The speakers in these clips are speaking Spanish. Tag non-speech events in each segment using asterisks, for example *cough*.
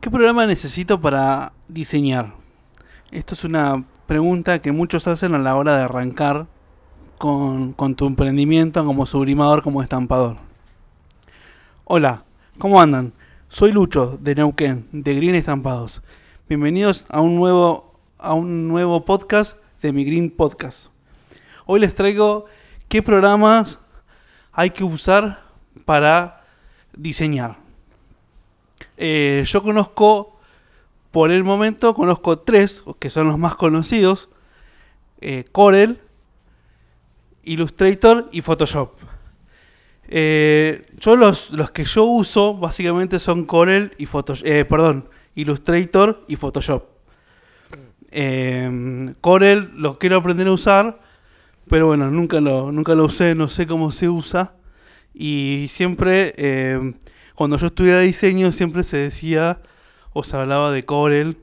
¿Qué programa necesito para diseñar? Esto es una pregunta que muchos hacen a la hora de arrancar con, tu emprendimiento como sublimador, como estampador. Hola, ¿cómo andan? Soy Lucho de Neuquén, de Green Estampados. Bienvenidos a un nuevo, a un nuevo podcast de mi Green Podcast. Hoy les traigo qué programas hay que usar para diseñar. Eh, yo conozco, por el momento, conozco tres, que son los más conocidos. Eh, Corel, Illustrator y Photoshop. Eh, yo los, los, que yo uso básicamente son Corel y Photoshop, perdón, Illustrator y Photoshop. Corel lo quiero aprender a usar, pero bueno, nunca lo, nunca lo usé, no sé cómo se usa. Y siempre cuando yo estudiaba diseño siempre se decía o se hablaba de Corel,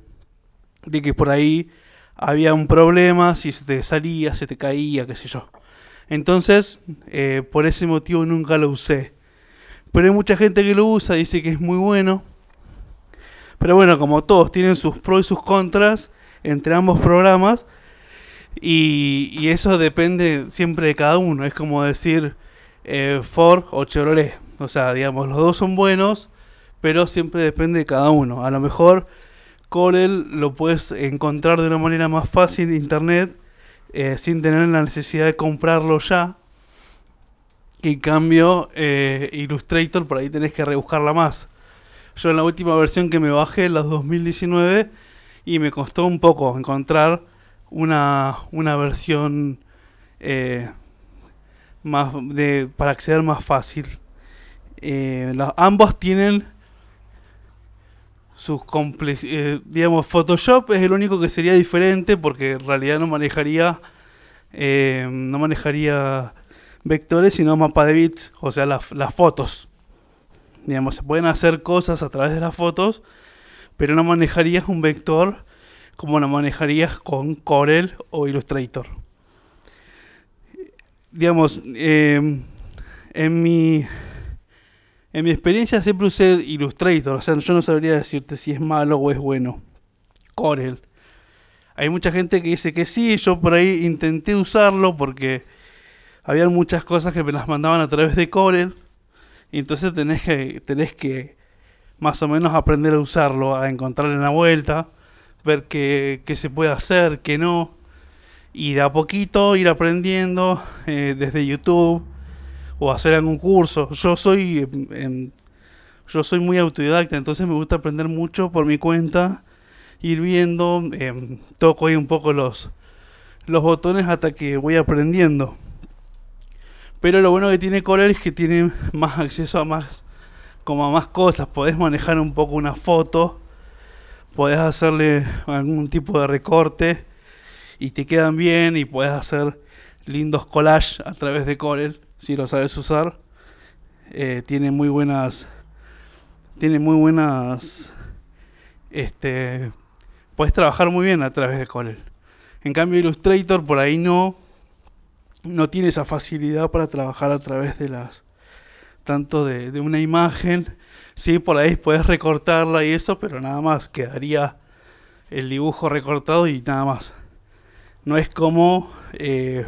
de que por ahí había un problema, si se te salía, se te caía, qué sé yo. Entonces, eh, por ese motivo nunca lo usé. Pero hay mucha gente que lo usa, dice que es muy bueno. Pero bueno, como todos tienen sus pros y sus contras entre ambos programas. Y, eso depende siempre de cada uno. Es como decir eh, Ford o Chevrolet. O sea, digamos, los dos son buenos, pero siempre depende de cada uno. A lo mejor Corel lo puedes encontrar de una manera más fácil en internet eh, sin tener la necesidad de comprarlo ya. En cambio, eh, Illustrator por ahí tenés que rebuscarla más. Yo en la última versión que me bajé, la 2019, y me costó un poco encontrar una, una versión eh, más de, para acceder más fácil. Eh, ambos tienen sus. Eh, digamos, Photoshop es el único que sería diferente porque en realidad no manejaría eh, no manejaría vectores sino mapa de bits, o sea, las fotos. Digamos, se pueden hacer cosas a través de las fotos, pero no manejarías un vector como lo manejarías con Corel o Illustrator. Digamos, en mi en mi experiencia siempre usé Illustrator, o sea, yo no sabría decirte si es malo o es bueno. Corel. Hay mucha gente que dice que sí, yo por ahí intenté usarlo porque había muchas cosas que me las mandaban a través de Corel. Y entonces tenés que, tenés que más o menos aprender a usarlo, a encontrarle la vuelta, ver qué, qué se puede hacer, qué no. Y de a poquito ir aprendiendo eh, desde YouTube o hacer algún curso. Yo soy em, em, yo soy muy autodidacta, entonces me gusta aprender mucho por mi cuenta, ir viendo, eh, toco ahí un poco los los botones hasta que voy aprendiendo. Pero lo bueno que tiene Corel es que tiene más acceso a más como a más cosas, podés manejar un poco una foto, podés hacerle algún tipo de recorte y te quedan bien y puedes hacer lindos collages a través de Corel si lo sabes usar. Eh, tiene muy buenas. Tiene muy buenas. Este. Puedes trabajar muy bien a través de Corel. En cambio, Illustrator por ahí no. No tiene esa facilidad para trabajar a través de las. Tanto de, una imagen. Sí, por ahí puedes recortarla y eso, pero nada más. Quedaría el dibujo recortado y nada más. No es como. Eh,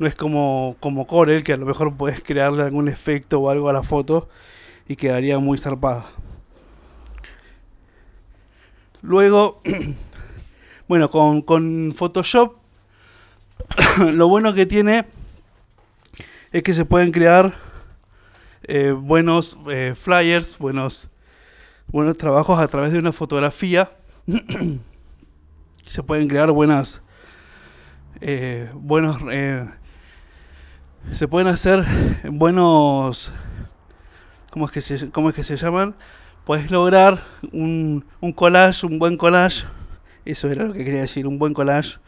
no es como, como Corel, que a lo mejor puedes crearle algún efecto o algo a la foto y quedaría muy zarpada. Luego, *clears throat* bueno, con, Photoshop, *coughs* lo bueno que tiene es que se pueden crear eh, buenos eh, flyers, buenos, buenos trabajos a través de una fotografía. *coughs* se pueden crear buenas, eh, buenos se pueden hacer buenos... ¿Cómo es que se, cómo es que se llaman? Puedes lograr un, un collage, un buen collage. Eso era lo que quería decir, un buen collage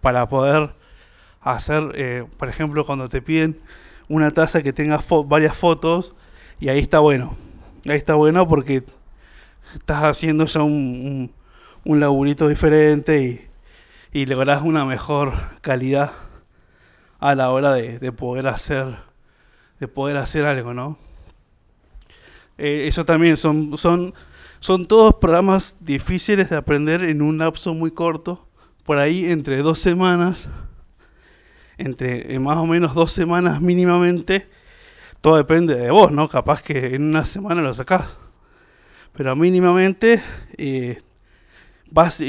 para poder hacer, eh, por ejemplo, cuando te piden una taza que tenga varias fotos y ahí está bueno. Ahí está bueno porque estás haciendo ya un, un, laburito diferente y, y logras una mejor calidad a la hora de, poder hacer de poder hacer algo, ¿no? Eh, eso también son, son Son todos programas difíciles de aprender en un lapso muy corto, por ahí entre dos semanas, entre eh, más o menos dos semanas mínimamente, todo depende de vos, ¿no? Capaz que en una semana lo sacás, pero mínimamente eh,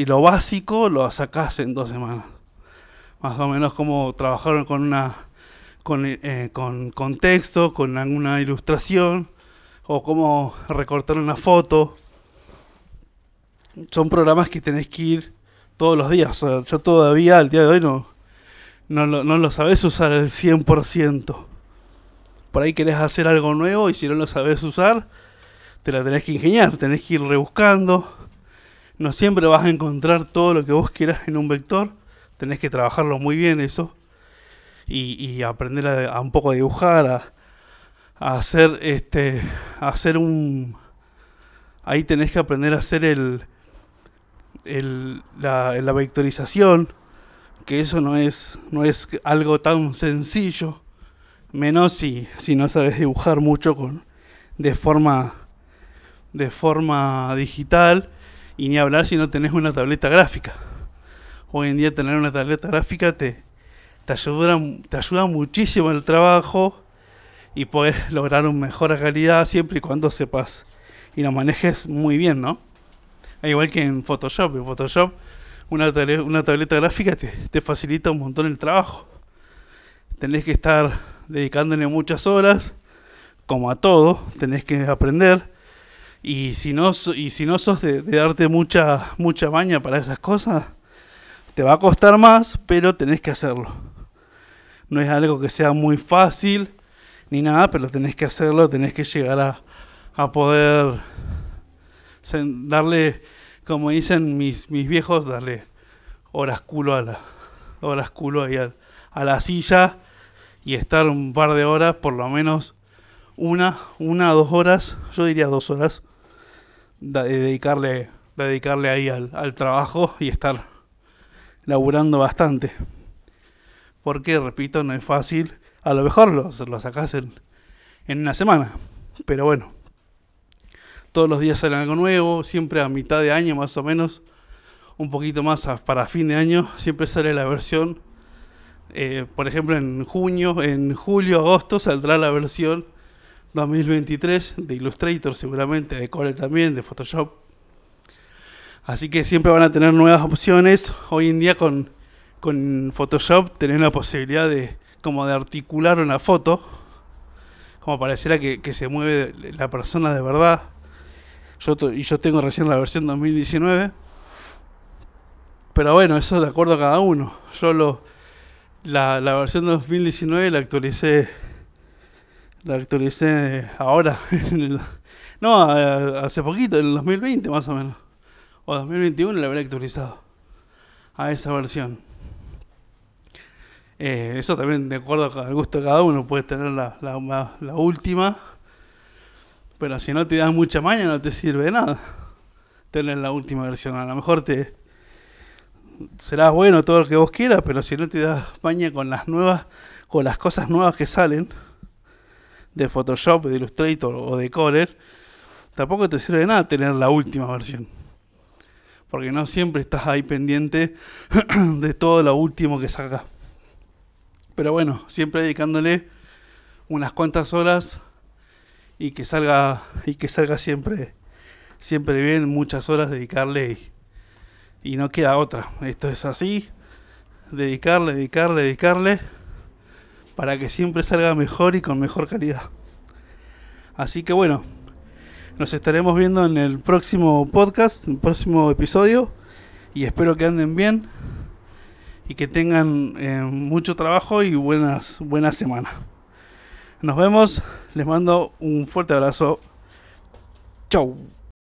lo básico lo sacás en dos semanas. Más o menos como trabajaron con una con, eh, con, texto, con alguna ilustración, o cómo recortar una foto. Son programas que tenés que ir todos los días. yo todavía al día de hoy no, no, lo, no lo sabes usar al 100%. Por ahí querés hacer algo nuevo y si no lo sabes usar, te la tenés que ingeniar, tenés que ir rebuscando. No siempre vas a encontrar todo lo que vos quieras en un vector. Tenés que trabajarlo muy bien eso. Y, aprender a, un poco a dibujar, a, hacer este. hacer un. Ahí tenés que aprender a hacer el. el la, la vectorización. Que eso no es. no es algo tan sencillo. Menos si, si no sabes dibujar mucho con. de forma. de forma digital y ni hablar si no tenés una tableta gráfica. Hoy en día tener una tableta gráfica te, te, ayuda, te ayuda muchísimo en el trabajo y puedes *laughs* lograr una mejor calidad siempre y cuando sepas y lo manejes muy bien, ¿no? Igual que en Photoshop. En Photoshop una, una tableta gráfica te, te facilita un montón el trabajo. Tenés que estar dedicándole muchas horas, como a todo, tenés que aprender y si no, y si no sos de, darte mucha, mucha baña para esas cosas, te va a costar más, pero tenés que hacerlo. No es algo que sea muy fácil ni nada, pero tenés que hacerlo, tenés que llegar a, a poder darle, como dicen mis, mis viejos, darle horas culo a la, horas culo ahí a, a la silla y estar un par de horas, por lo menos una, una, dos horas, yo diría dos horas, dedicarle, dedicarle ahí al, al trabajo y estar laburando bastante. Porque, repito, no es fácil. A lo mejor lo, lo sacás en, en una semana. Pero bueno, todos los días sale algo nuevo, siempre a mitad de año más o menos, un poquito más para fin de año, siempre sale la versión, eh, por ejemplo en junio, en julio, agosto saldrá la versión 2023 de Illustrator seguramente, de Corel también, de Photoshop. Así que siempre van a tener nuevas opciones. Hoy en día con, con Photoshop tenés la posibilidad de como de articular una foto, como pareciera que, que se mueve la persona de verdad. Yo y yo tengo recién la versión 2019. Pero bueno, eso de acuerdo a cada uno. Yo lo, la, la versión 2019 la actualicé la actualicé ahora. *laughs* no, hace poquito, en el 2020 más o menos. O 2021 la habré actualizado. A esa versión. Eh, eso también de acuerdo al gusto de cada uno. Puedes tener la, la, la última. Pero si no te das mucha maña no te sirve de nada. Tener la última versión. A lo mejor te será bueno todo lo que vos quieras, pero si no te das maña con las nuevas, con las cosas nuevas que salen, de Photoshop, de Illustrator o de Corel, tampoco te sirve de nada tener la última versión. Porque no siempre estás ahí pendiente *clears throat* de todo lo último que saca. Pero bueno, siempre dedicándole unas cuantas horas y que salga y que salga siempre siempre bien, muchas horas dedicarle y, y no queda otra. Esto es así, dedicarle, dedicarle, dedicarle para que siempre salga mejor y con mejor calidad. Así que bueno, nos estaremos viendo en el próximo podcast, en el próximo episodio. Y espero que anden bien y que tengan eh, mucho trabajo y buenas, buenas semanas. Nos vemos, les mando un fuerte abrazo. Chau.